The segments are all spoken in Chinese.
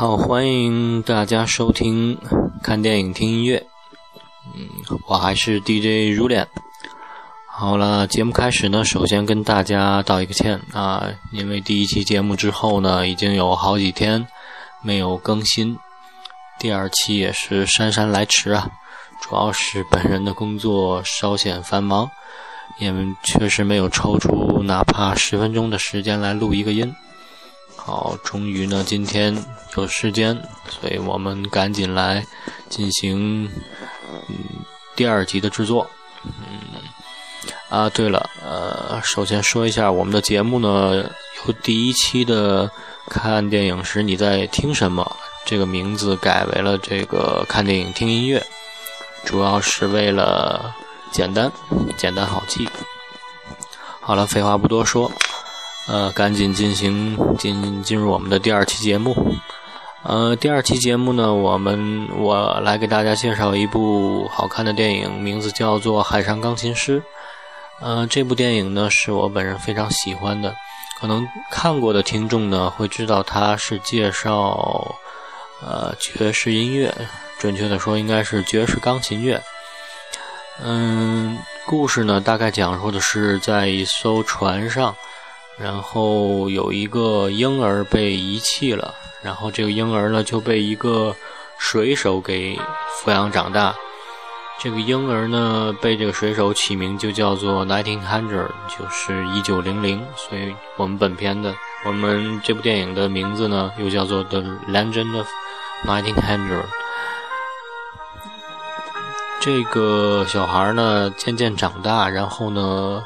好，欢迎大家收听看电影听音乐。嗯，我还是 DJ 如恋。好了，节目开始呢，首先跟大家道一个歉啊，因为第一期节目之后呢，已经有好几天没有更新，第二期也是姗姗来迟啊。主要是本人的工作稍显繁忙，也确实没有抽出哪怕十分钟的时间来录一个音。好，终于呢，今天有时间，所以我们赶紧来进行嗯第二集的制作。嗯啊，对了，呃，首先说一下我们的节目呢，由第一期的看电影时你在听什么这个名字改为了这个看电影听音乐，主要是为了简单简单好记。好了，废话不多说。呃，赶紧进行进进入我们的第二期节目。呃，第二期节目呢，我们我来给大家介绍一部好看的电影，名字叫做《海上钢琴师》。呃，这部电影呢是我本人非常喜欢的，可能看过的听众呢会知道它是介绍呃爵士音乐，准确的说应该是爵士钢琴乐。嗯，故事呢大概讲述的是在一艘船上。然后有一个婴儿被遗弃了，然后这个婴儿呢就被一个水手给抚养长大。这个婴儿呢被这个水手起名就叫做 Nineteen Hundred，就是一九零零。所以我们本片的我们这部电影的名字呢又叫做 The Legend of Nineteen Hundred。这个小孩呢渐渐长大，然后呢。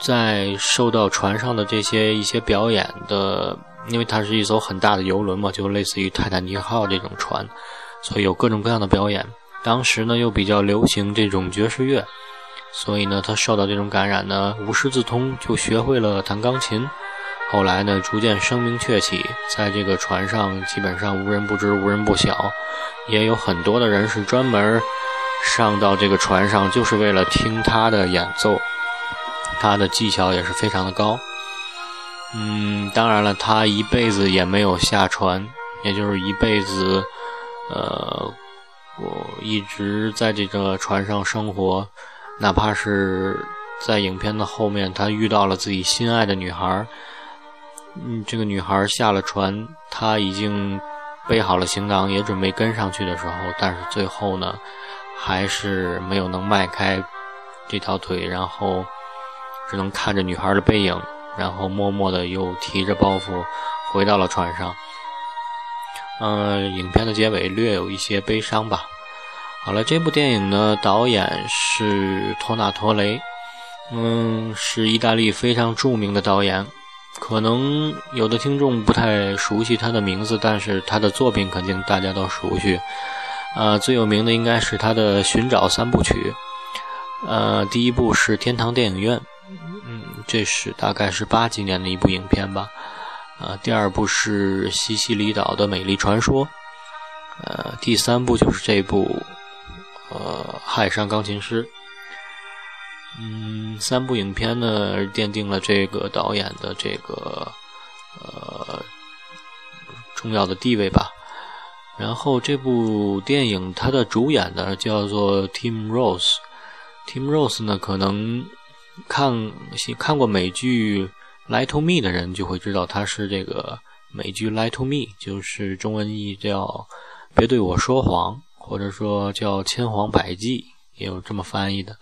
在受到船上的这些一些表演的，因为它是一艘很大的游轮嘛，就类似于泰坦尼克号这种船，所以有各种各样的表演。当时呢又比较流行这种爵士乐，所以呢他受到这种感染呢，无师自通就学会了弹钢琴。后来呢逐渐声名鹊起，在这个船上基本上无人不知无人不晓，也有很多的人是专门上到这个船上就是为了听他的演奏。他的技巧也是非常的高，嗯，当然了，他一辈子也没有下船，也就是一辈子，呃，我一直在这个船上生活，哪怕是在影片的后面，他遇到了自己心爱的女孩，嗯，这个女孩下了船，他已经背好了行囊，也准备跟上去的时候，但是最后呢，还是没有能迈开这条腿，然后。只能看着女孩的背影，然后默默的又提着包袱回到了船上。嗯，影片的结尾略有一些悲伤吧。好了，这部电影呢，导演是托纳托雷，嗯，是意大利非常著名的导演。可能有的听众不太熟悉他的名字，但是他的作品肯定大家都熟悉。呃，最有名的应该是他的《寻找三部曲》。呃，第一部是《天堂电影院》。这是大概是八几年的一部影片吧。呃，第二部是西西里岛的美丽传说。呃，第三部就是这部呃海上钢琴师。嗯，三部影片呢奠定了这个导演的这个呃重要的地位吧。然后这部电影它的主演呢叫做 Tim Rose。Tim Rose 呢可能。看看过美剧《Lie to Me》的人就会知道，他是这个美剧《Lie to Me》，就是中文译叫“别对我说谎”，或者说叫“千谎百计”，也有这么翻译的。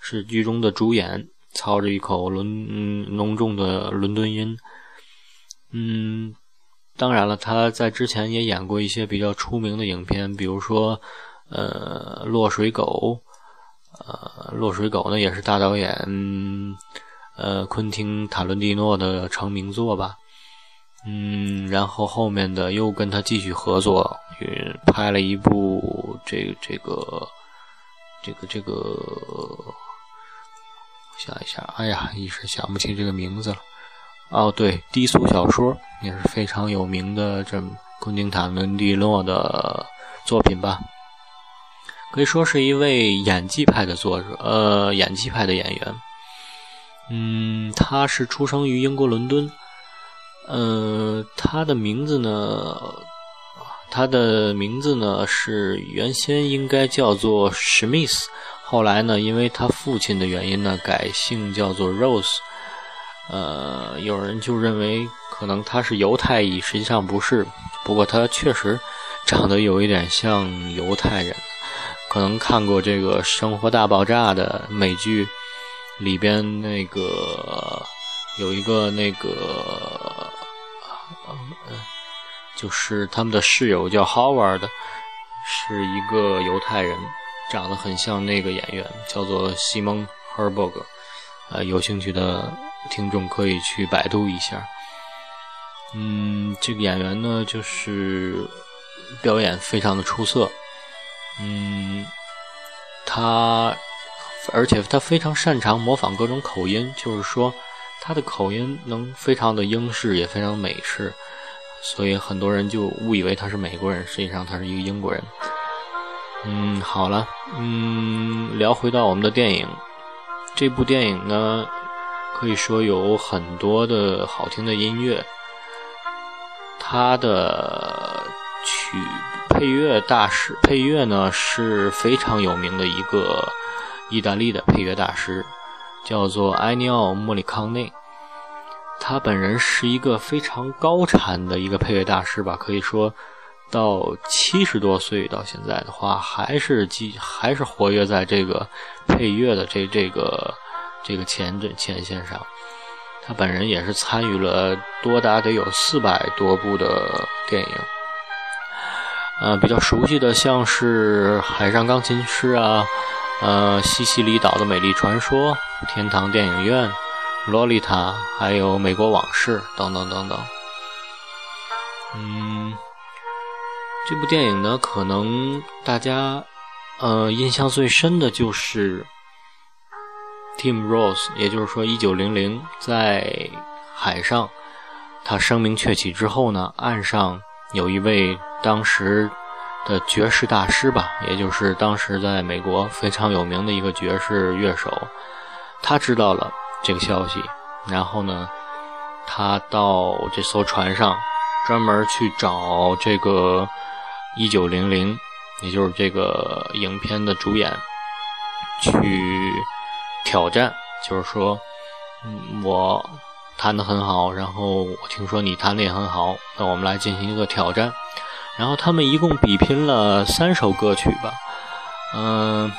是剧中的主演，操着一口伦浓重的伦敦音。嗯，当然了，他在之前也演过一些比较出名的影片，比如说呃《落水狗》。呃，落水狗呢也是大导演，呃，昆汀塔伦蒂诺的成名作吧。嗯，然后后面的又跟他继续合作，拍了一部这这个这个这个，我想一下，哎呀，一时想不起这个名字了。哦，对，低俗小说也是非常有名的，这昆汀塔伦蒂诺的作品吧。可以说是一位演技派的作者，呃，演技派的演员。嗯，他是出生于英国伦敦，嗯，他的名字呢？他的名字呢是原先应该叫做史密斯，后来呢，因为他父亲的原因呢，改姓叫做 Rose。呃，有人就认为可能他是犹太裔，实际上不是。不过他确实长得有一点像犹太人，可能看过这个《生活大爆炸》的美剧里边那个有一个那个。就是他们的室友叫 Howard，是一个犹太人，长得很像那个演员，叫做西蒙·赫尔伯格。呃，有兴趣的听众可以去百度一下。嗯，这个演员呢，就是表演非常的出色。嗯，他而且他非常擅长模仿各种口音，就是说他的口音能非常的英式，也非常美式。所以很多人就误以为他是美国人，实际上他是一个英国人。嗯，好了，嗯，聊回到我们的电影，这部电影呢，可以说有很多的好听的音乐。它的曲配乐大师，配乐呢是非常有名的一个意大利的配乐大师，叫做埃尼奥·莫里康内。他本人是一个非常高产的一个配乐大师吧，可以说到七十多岁到现在的话，还是继还是活跃在这个配乐的这这个这个前这前线上。他本人也是参与了多达得有四百多部的电影，呃，比较熟悉的像是《海上钢琴师》啊，呃，《西西里岛的美丽传说》，《天堂电影院》。洛丽塔，还有美国往事等等等等。嗯，这部电影呢，可能大家呃印象最深的就是 Tim Rose，也就是说，一九零零在海上他声名鹊起之后呢，岸上有一位当时的爵士大师吧，也就是当时在美国非常有名的一个爵士乐手，他知道了。这个消息，然后呢，他到这艘船上，专门去找这个一九零零，也就是这个影片的主演，去挑战，就是说，嗯，我弹的很好，然后我听说你弹的也很好，那我们来进行一个挑战。然后他们一共比拼了三首歌曲吧，嗯。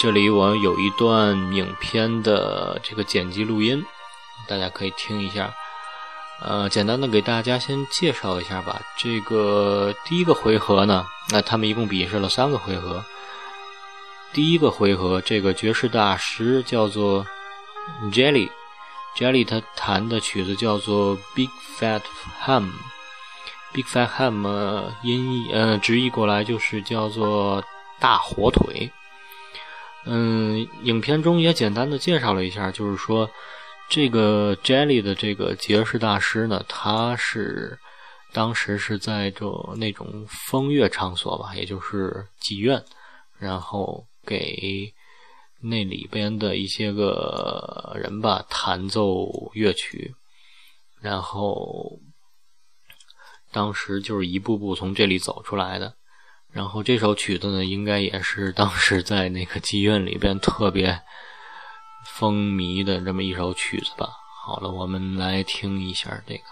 这里我有一段影片的这个剪辑录音，大家可以听一下。呃，简单的给大家先介绍一下吧。这个第一个回合呢，那他们一共比试了三个回合。第一个回合，这个爵士大师叫做 Jelly Jelly 他弹的曲子叫做 Big Fat Ham，Big Fat Ham 音译呃直译过来就是叫做大火腿。嗯，影片中也简单的介绍了一下，就是说，这个 Jelly 的这个爵士大师呢，他是当时是在这那种风月场所吧，也就是妓院，然后给那里边的一些个人吧弹奏乐曲，然后当时就是一步步从这里走出来的。然后这首曲子呢，应该也是当时在那个妓院里边特别风靡的这么一首曲子吧。好了，我们来听一下这个。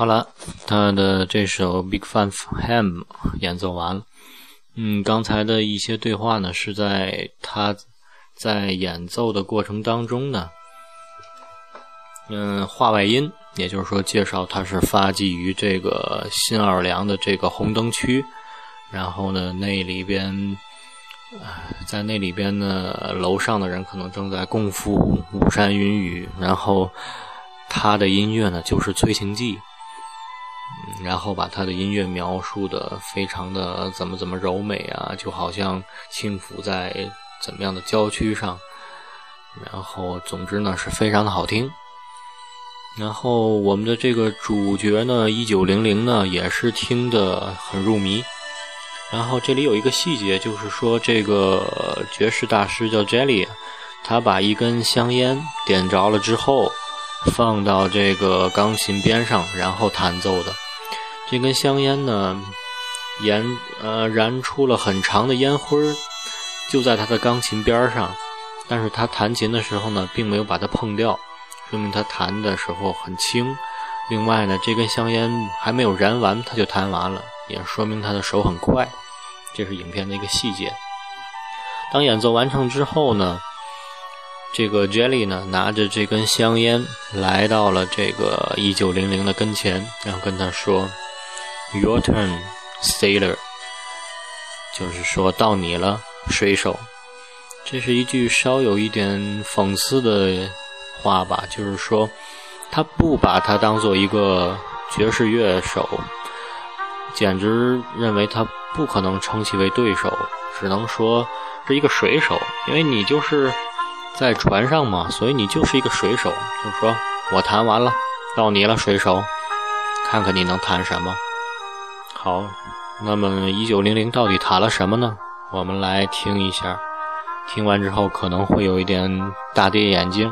好了，他的这首《Big Fun Ham》演奏完了。嗯，刚才的一些对话呢，是在他在演奏的过程当中呢，嗯，话外音，也就是说，介绍他是发迹于这个新奥尔良的这个红灯区，然后呢，那里边，在那里边呢，楼上的人可能正在共赴巫山云雨，然后他的音乐呢，就是催情剂。然后把他的音乐描述的非常的怎么怎么柔美啊，就好像轻抚在怎么样的郊区上，然后总之呢是非常的好听。然后我们的这个主角呢，一九零零呢也是听得很入迷。然后这里有一个细节，就是说这个爵士大师叫 Jelly，他把一根香烟点着了之后，放到这个钢琴边上，然后弹奏的。这根香烟呢，燃呃燃出了很长的烟灰儿，就在他的钢琴边上，但是他弹琴的时候呢，并没有把它碰掉，说明他弹的时候很轻。另外呢，这根香烟还没有燃完，他就弹完了，也说明他的手很快。这是影片的一个细节。当演奏完成之后呢，这个 Jelly 呢，拿着这根香烟来到了这个一九零零的跟前，然后跟他说。Your turn, sailor，就是说到你了，水手。这是一句稍有一点讽刺的话吧，就是说他不把他当做一个爵士乐手，简直认为他不可能称其为对手，只能说是一个水手，因为你就是在船上嘛，所以你就是一个水手。就说我弹完了，到你了，水手，看看你能弹什么。好，那么一九零零到底弹了什么呢？我们来听一下，听完之后可能会有一点大跌眼镜。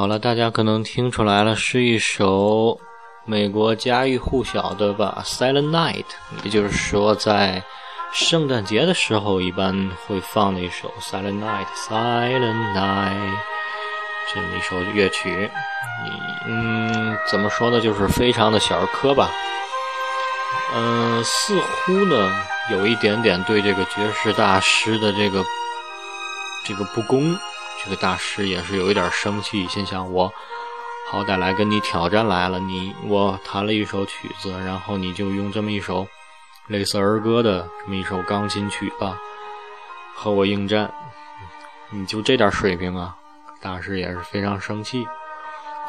好了，大家可能听出来了，是一首美国家喻户晓的吧，《Silent Night》，也就是说，在圣诞节的时候一般会放的一首《Silent Night》，《Silent Night》这么一首乐曲。嗯，怎么说呢？就是非常的小儿科吧。嗯，似乎呢有一点点对这个爵士大师的这个这个不公。这个大师也是有一点生气，心想：我好歹来跟你挑战来了，你我弹了一首曲子，然后你就用这么一首类似儿歌的这么一首钢琴曲吧，和我应战，你就这点水平啊？大师也是非常生气。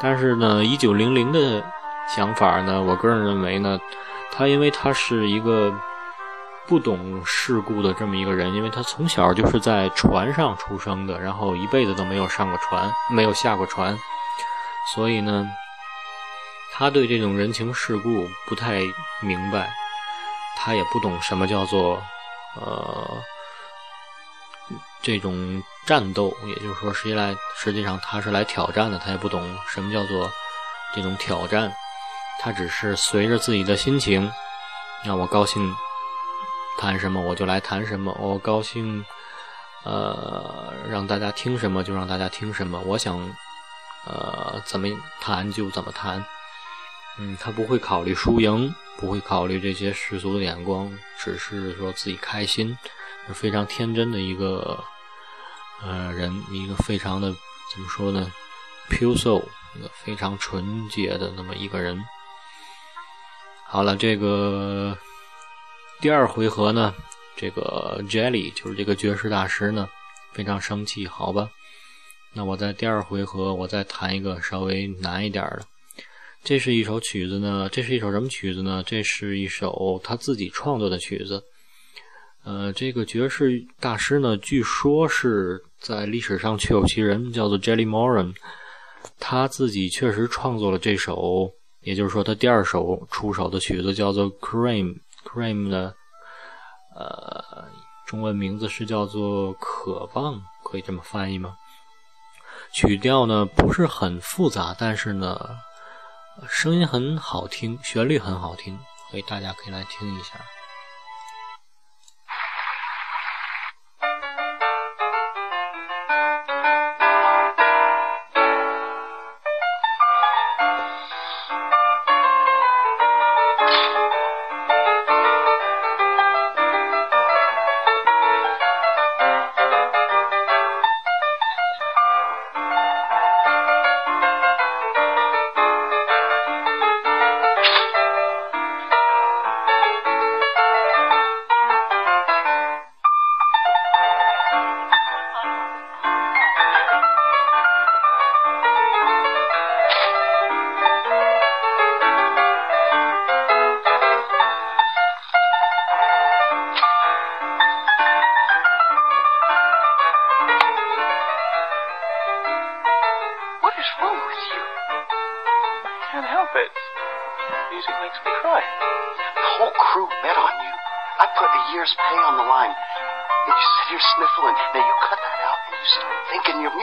但是呢，一九零零的想法呢，我个人认为呢，他因为他是一个。不懂世故的这么一个人，因为他从小就是在船上出生的，然后一辈子都没有上过船，没有下过船，所以呢，他对这种人情世故不太明白，他也不懂什么叫做呃这种战斗，也就是说，实际来实际上他是来挑战的，他也不懂什么叫做这种挑战，他只是随着自己的心情，让我高兴谈什么我就来谈什么，我高兴呃让大家听什么就让大家听什么，我想呃怎么谈就怎么谈。嗯，他不会考虑输赢，不会考虑这些世俗的眼光，只是说自己开心，是非常天真的一个呃人，一个非常的怎么说呢，pure soul，一个非常纯洁的那么一个人。好了，这个第二回合呢，这个 Jelly 就是这个爵士大师呢，非常生气，好吧？那我在第二回合我再弹一个稍微难一点的。这是一首曲子呢，这是一首什么曲子呢？这是一首他自己创作的曲子。呃，这个爵士大师呢，据说是在历史上确有其人，叫做 Jelly Moran。他自己确实创作了这首，也就是说，他第二首出手的曲子叫做 Cream。Cream 的呃中文名字是叫做渴望，可以这么翻译吗？曲调呢不是很复杂，但是呢。声音很好听，旋律很好听，所以大家可以来听一下。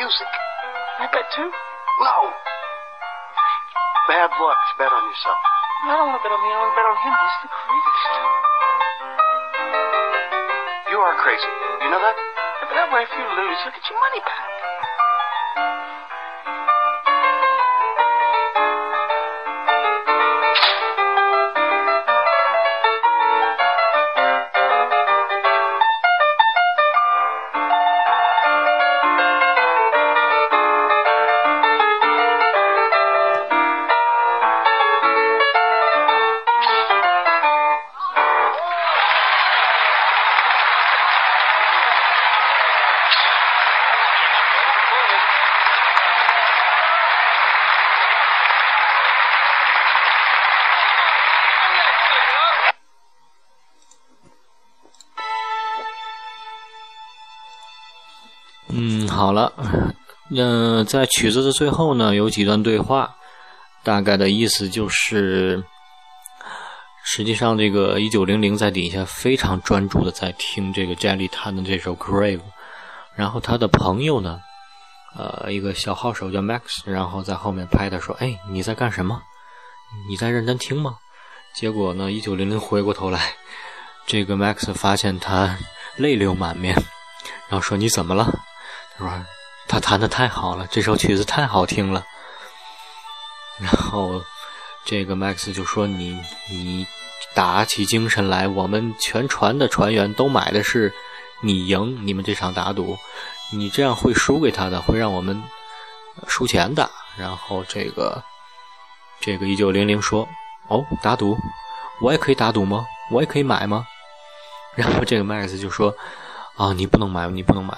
Music. I bet too. No. Bad luck. to Bet on yourself. I don't want to bet on me. I want to bet on him. He's the craziest. You are crazy. You know that? Yeah, but that way, if you lose, you'll get your money back. 好了，嗯，在曲子的最后呢，有几段对话，大概的意思就是，实际上这个一九零零在底下非常专注的在听这个 Jelly 弹的这首 Grave，然后他的朋友呢，呃，一个小号手叫 Max，然后在后面拍他说：“哎，你在干什么？你在认真听吗？”结果呢，一九零零回过头来，这个 Max 发现他泪流满面，然后说：“你怎么了？”他说：“他弹的太好了，这首曲子太好听了。”然后这个 Max 就说：“你你打起精神来，我们全船的船员都买的是你赢你们这场打赌，你这样会输给他的，会让我们输钱的。”然后这个这个一九零零说。哦，打赌，我也可以打赌吗？我也可以买吗？然后这个 Max 就说：“啊，你不能买，你不能买。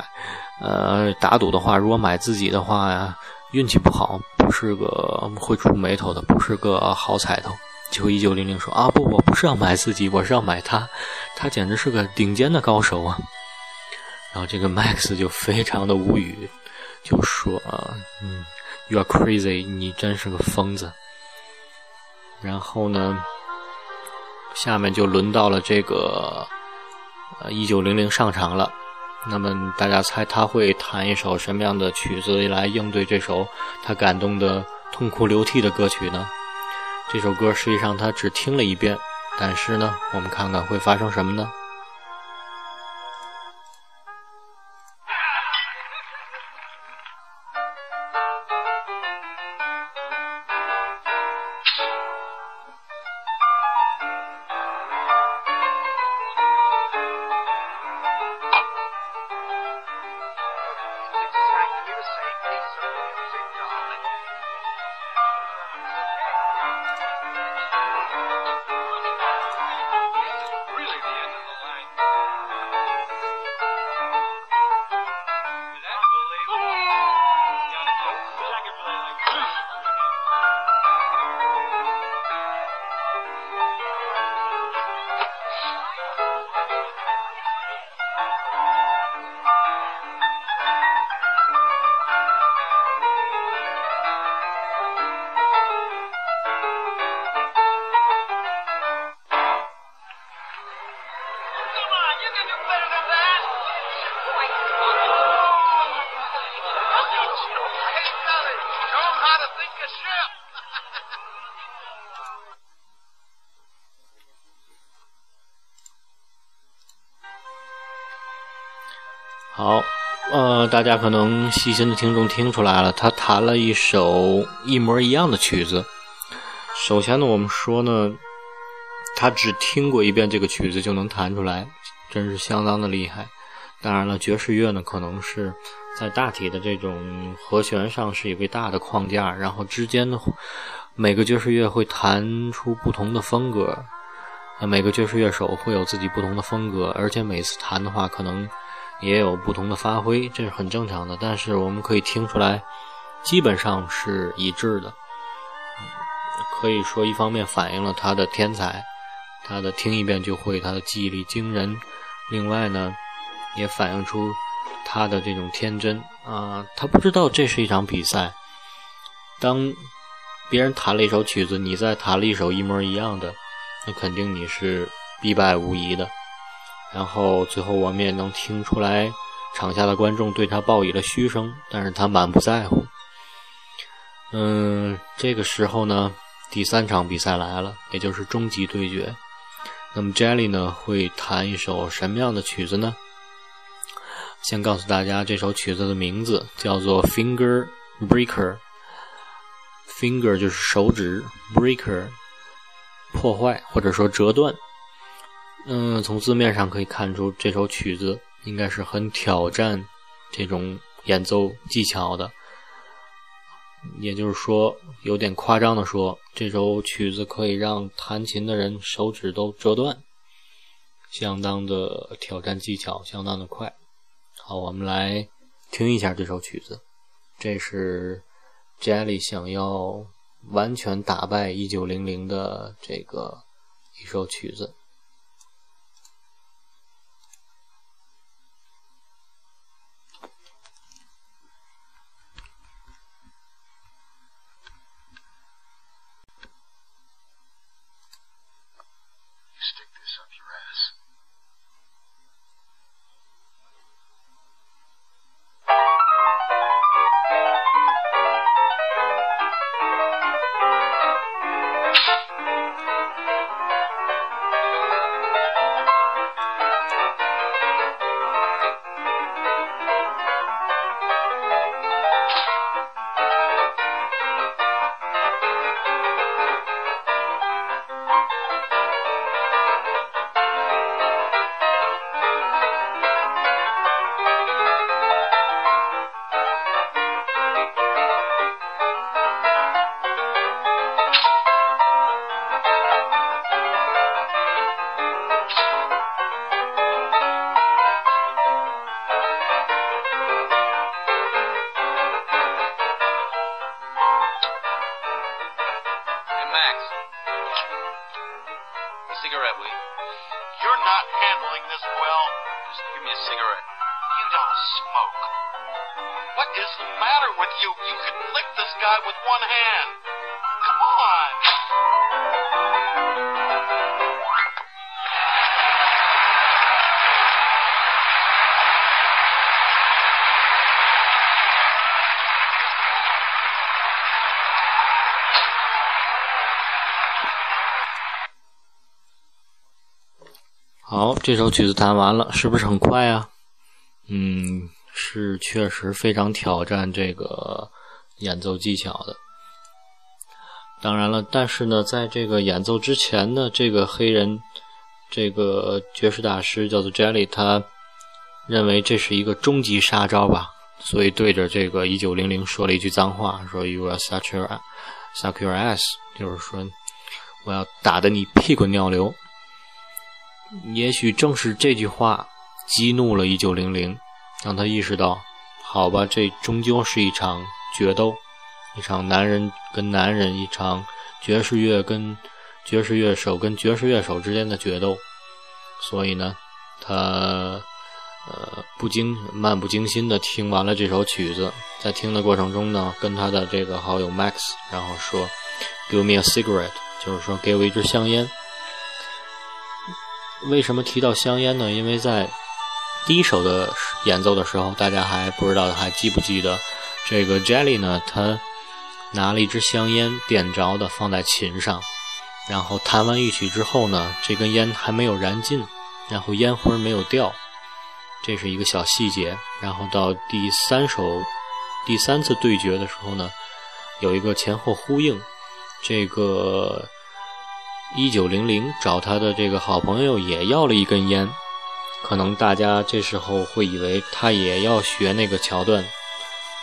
呃，打赌的话，如果买自己的话呀，运气不好，不是个会出眉头的，不是个好彩头。”结果一九零零说：“啊，不，我不是要买自己，我是要买他，他简直是个顶尖的高手啊！”然后这个 Max 就非常的无语，就说：“啊，嗯，You are crazy，你真是个疯子。”然后呢，下面就轮到了这个呃一九零零上场了。那么大家猜他会弹一首什么样的曲子来应对这首他感动的痛哭流涕的歌曲呢？这首歌实际上他只听了一遍，但是呢，我们看看会发生什么呢？大家可能细心的听众听出来了，他弹了一首一模一样的曲子。首先呢，我们说呢，他只听过一遍这个曲子就能弹出来，真是相当的厉害。当然了，爵士乐呢，可能是在大体的这种和弦上是一个大的框架，然后之间的每个爵士乐会弹出不同的风格，每个爵士乐手会有自己不同的风格，而且每次弹的话可能。也有不同的发挥，这是很正常的。但是我们可以听出来，基本上是一致的。可以说，一方面反映了他的天才，他的听一遍就会，他的记忆力惊人；另外呢，也反映出他的这种天真啊，他不知道这是一场比赛。当别人弹了一首曲子，你再弹了一首一模一样的，那肯定你是必败无疑的。然后最后我们也能听出来，场下的观众对他报以了嘘声，但是他满不在乎。嗯，这个时候呢，第三场比赛来了，也就是终极对决。那么 Jelly 呢会弹一首什么样的曲子呢？先告诉大家，这首曲子的名字叫做 Finger Breaker。Finger 就是手指，Breaker 破坏或者说折断。嗯，从字面上可以看出，这首曲子应该是很挑战这种演奏技巧的。也就是说，有点夸张的说，这首曲子可以让弹琴的人手指都折断，相当的挑战技巧，相当的快。好，我们来听一下这首曲子。这是 Jelly 想要完全打败一九零零的这个一首曲子。What is the matter with you? You can lick this guy with one hand. Come on. 好，这首曲子弹完了，是不是很快啊？嗯，是确实非常挑战这个演奏技巧的。当然了，但是呢，在这个演奏之前呢，这个黑人，这个爵士大师叫做 Jelly，他认为这是一个终极杀招吧，所以对着这个一九零零说了一句脏话，说 “You are such a suck your ass”，就是说我要打得你屁滚尿流。也许正是这句话激怒了一九零零，让他意识到，好吧，这终究是一场决斗。一场男人跟男人，一场爵士乐跟爵士乐手跟爵士乐手之间的决斗。所以呢，他呃不经漫不经心的听完了这首曲子，在听的过程中呢，跟他的这个好友 Max，然后说：“Give me a cigarette”，就是说给我一支香烟。为什么提到香烟呢？因为在第一首的演奏的时候，大家还不知道还记不记得这个 Jelly 呢？他拿了一支香烟，点着的放在琴上，然后弹完一曲之后呢，这根烟还没有燃尽，然后烟灰没有掉，这是一个小细节。然后到第三首、第三次对决的时候呢，有一个前后呼应。这个一九零零找他的这个好朋友也要了一根烟，可能大家这时候会以为他也要学那个桥段。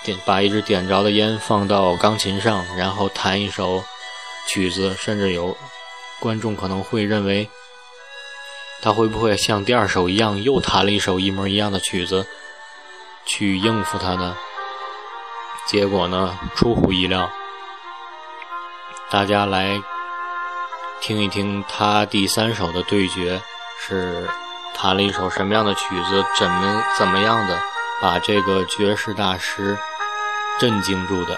点把一支点着的烟放到钢琴上，然后弹一首曲子，甚至有观众可能会认为他会不会像第二首一样又弹了一首一模一样的曲子去应付他呢？结果呢，出乎意料。大家来听一听他第三首的对决是弹了一首什么样的曲子，怎么怎么样的。把这个爵士大师震惊住的。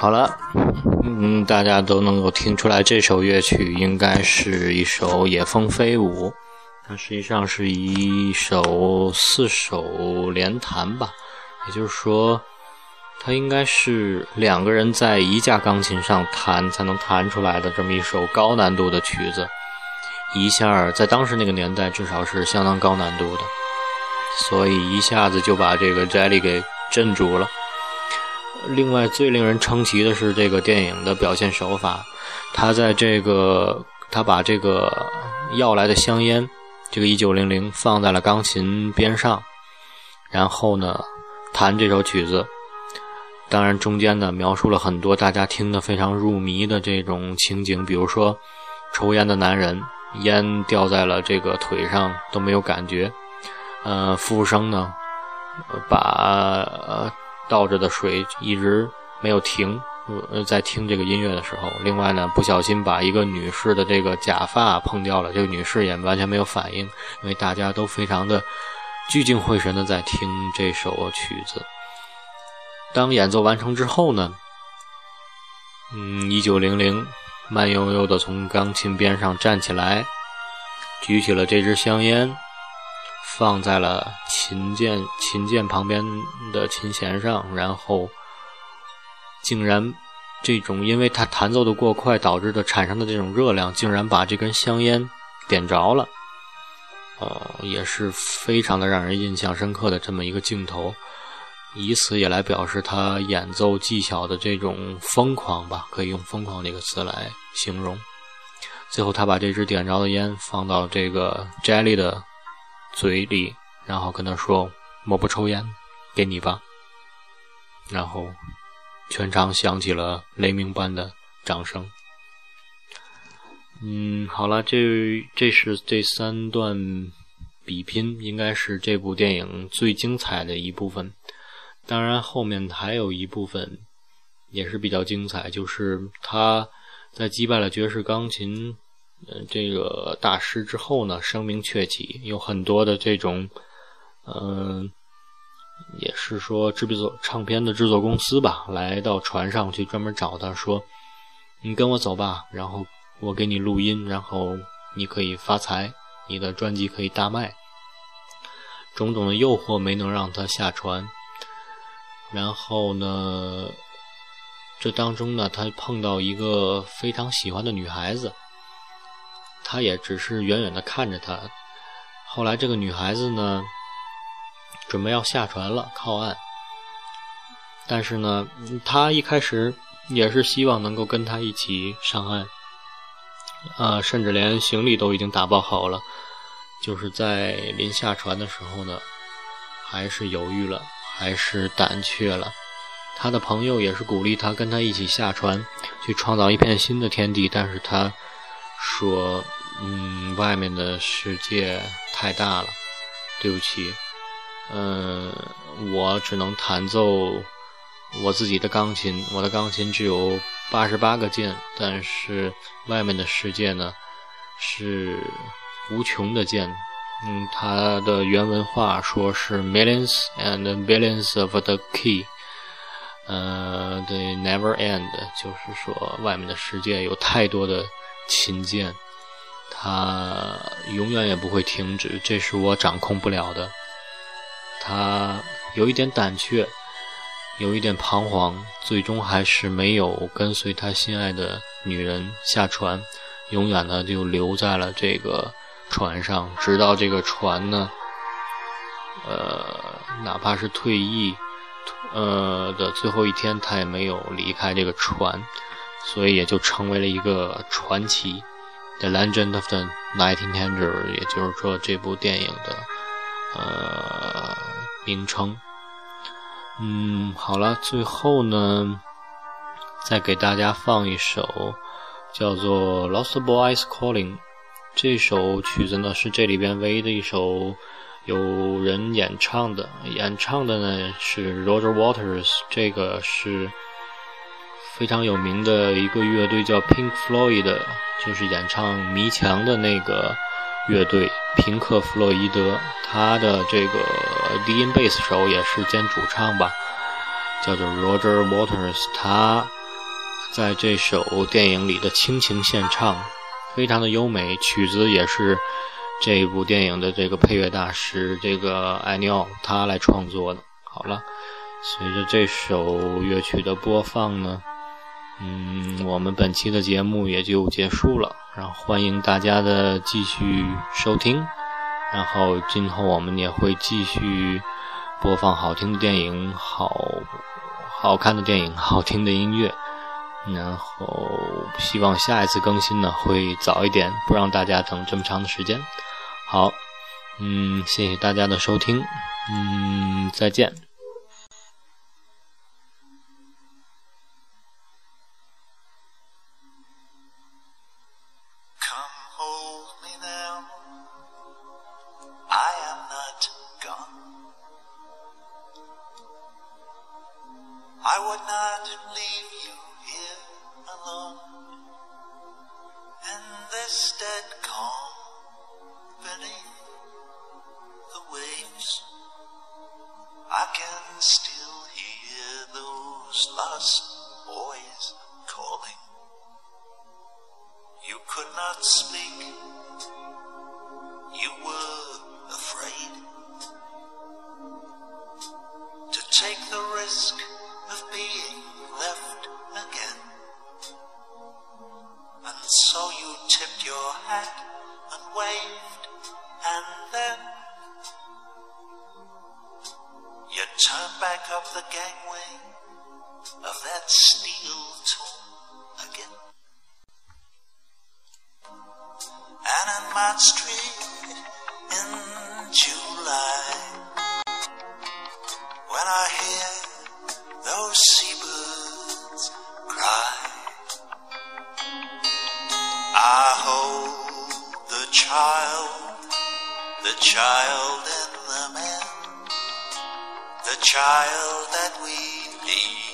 好了，嗯，大家都能够听出来，这首乐曲应该是一首《野蜂飞舞》，它实际上是一首四手联弹吧，也就是说，它应该是两个人在一架钢琴上弹才能弹出来的这么一首高难度的曲子，一下在当时那个年代至少是相当高难度的，所以一下子就把这个 Jelly 给镇住了。另外，最令人称奇的是这个电影的表现手法。他在这个，他把这个要来的香烟，这个一九零零放在了钢琴边上，然后呢，弹这首曲子。当然，中间呢，描述了很多大家听得非常入迷的这种情景，比如说，抽烟的男人，烟掉在了这个腿上都没有感觉。呃，服务生呢，把呃。倒着的水一直没有停，呃，在听这个音乐的时候，另外呢，不小心把一个女士的这个假发碰掉了，这个女士也完全没有反应，因为大家都非常的聚精会神的在听这首曲子。当演奏完成之后呢，嗯，一九零零慢悠悠的从钢琴边上站起来，举起了这支香烟。放在了琴键琴键旁边的琴弦上，然后竟然这种因为它弹奏的过快导致的产生的这种热量，竟然把这根香烟点着了。哦，也是非常的让人印象深刻的这么一个镜头，以此也来表示他演奏技巧的这种疯狂吧，可以用“疯狂”这个词来形容。最后，他把这支点着的烟放到这个 Jelly 的。嘴里，然后跟他说：“我不抽烟，给你吧。”然后全场响起了雷鸣般的掌声。嗯，好了，这这是这三段比拼，应该是这部电影最精彩的一部分。当然，后面还有一部分也是比较精彩，就是他在击败了爵士钢琴。嗯，这个大师之后呢，声名鹊起，有很多的这种，嗯，也是说制作唱片的制作公司吧，来到船上去专门找他说：“你跟我走吧，然后我给你录音，然后你可以发财，你的专辑可以大卖。”种种的诱惑没能让他下船。然后呢，这当中呢，他碰到一个非常喜欢的女孩子。他也只是远远的看着他。后来，这个女孩子呢，准备要下船了，靠岸。但是呢，他一开始也是希望能够跟他一起上岸，啊，甚至连行李都已经打包好了。就是在临下船的时候呢，还是犹豫了，还是胆怯了。他的朋友也是鼓励他跟他一起下船，去创造一片新的天地。但是他说。嗯，外面的世界太大了，对不起，嗯，我只能弹奏我自己的钢琴，我的钢琴只有八十八个键，但是外面的世界呢是无穷的键。嗯，它的原文话说是 millions and billions of the key，呃，they never end，就是说外面的世界有太多的琴键。他永远也不会停止，这是我掌控不了的。他有一点胆怯，有一点彷徨，最终还是没有跟随他心爱的女人下船，永远的就留在了这个船上，直到这个船呢，呃，哪怕是退役，呃的最后一天，他也没有离开这个船，所以也就成为了一个传奇。The Legend of the Nineteen Hundred，也就是说这部电影的呃名称。嗯，好了，最后呢，再给大家放一首叫做《Lost Boys Calling》这首曲子呢，是这里边唯一的一首有人演唱的，演唱的呢是 Roger Waters，这个是。非常有名的一个乐队叫 Pink Floyd，就是演唱《迷墙》的那个乐队平克·弗洛伊德，他的这个低音贝斯手也是兼主唱吧，叫做 Roger Waters。他在这首电影里的倾情献唱，非常的优美。曲子也是这部电影的这个配乐大师这个艾尼奥他来创作的。好了，随着这首乐曲的播放呢，嗯，我们本期的节目也就结束了。然后欢迎大家的继续收听，然后今后我们也会继续播放好听的电影、好好看的电影、好听的音乐。然后希望下一次更新呢会早一点，不让大家等这么长的时间。好，嗯，谢谢大家的收听，嗯，再见。was boys calling. You could not speak. You were afraid to take the risk of being left again. And so you tipped your hat and waved, and then you turned back up the gangway of that steel tomb again. And in my street in July, when I hear those seabirds cry, I hold the child, the child in the man the child that we leave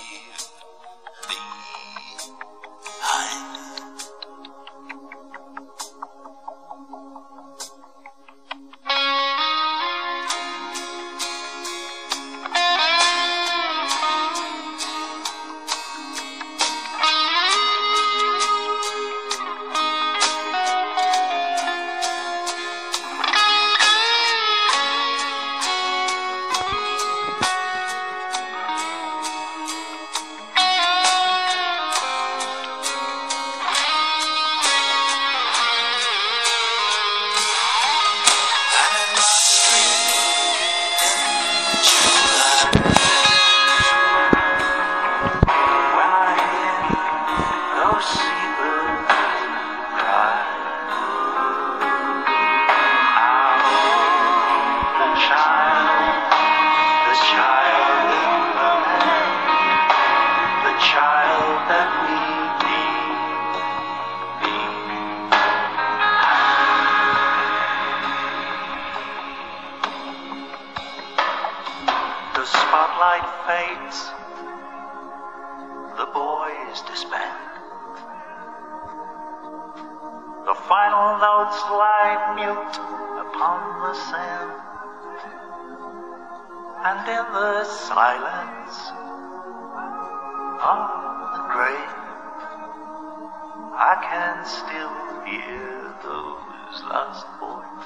I can still hear those last boys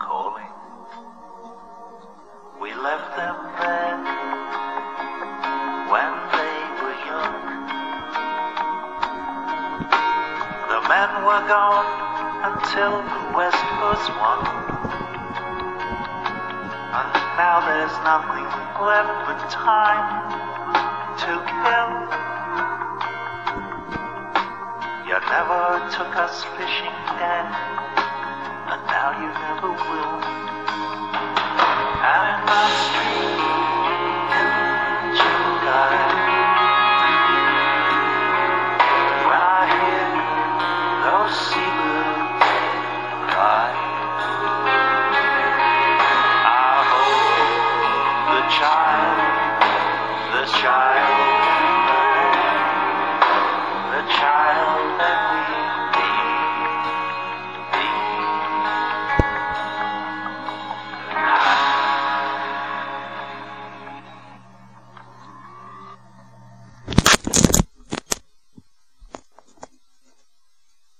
calling. We left them there when they were young. The men were gone until the West was won. And now there's nothing left but time to kill. You never took us fishing, Dad, and now you never will. And in my street